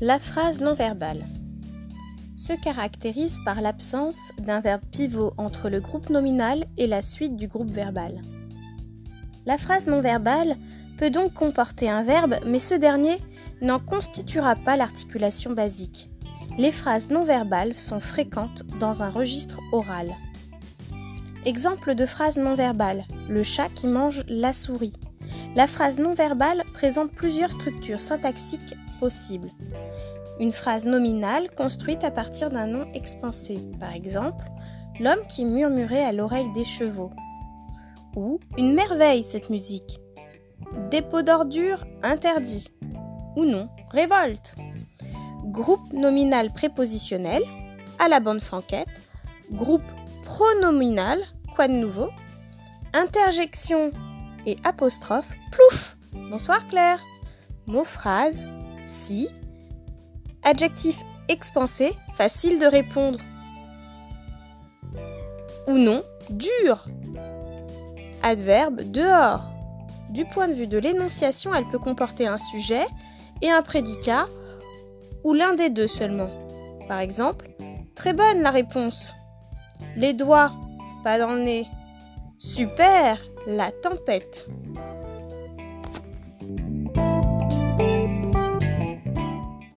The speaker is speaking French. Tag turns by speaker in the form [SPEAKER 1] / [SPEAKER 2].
[SPEAKER 1] La phrase non verbale se caractérise par l'absence d'un verbe pivot entre le groupe nominal et la suite du groupe verbal. La phrase non verbale peut donc comporter un verbe, mais ce dernier n'en constituera pas l'articulation basique. Les phrases non verbales sont fréquentes dans un registre oral. Exemple de phrase non verbale le chat qui mange la souris. La phrase non verbale présente plusieurs structures syntaxiques possibles. Une phrase nominale construite à partir d'un nom expansé, par exemple, l'homme qui murmurait à l'oreille des chevaux. Ou une merveille cette musique. Dépôt d'ordures interdit. Ou non, révolte. Groupe nominal prépositionnel, à la bande franquette. Groupe pronominal, quoi de nouveau? Interjection et apostrophe, plouf Bonsoir Claire Mot phrase, si, Adjectif expansé, facile de répondre. Ou non, dur. Adverbe dehors. Du point de vue de l'énonciation, elle peut comporter un sujet et un prédicat, ou l'un des deux seulement. Par exemple, très bonne la réponse. Les doigts, pas dans le nez. Super, la tempête.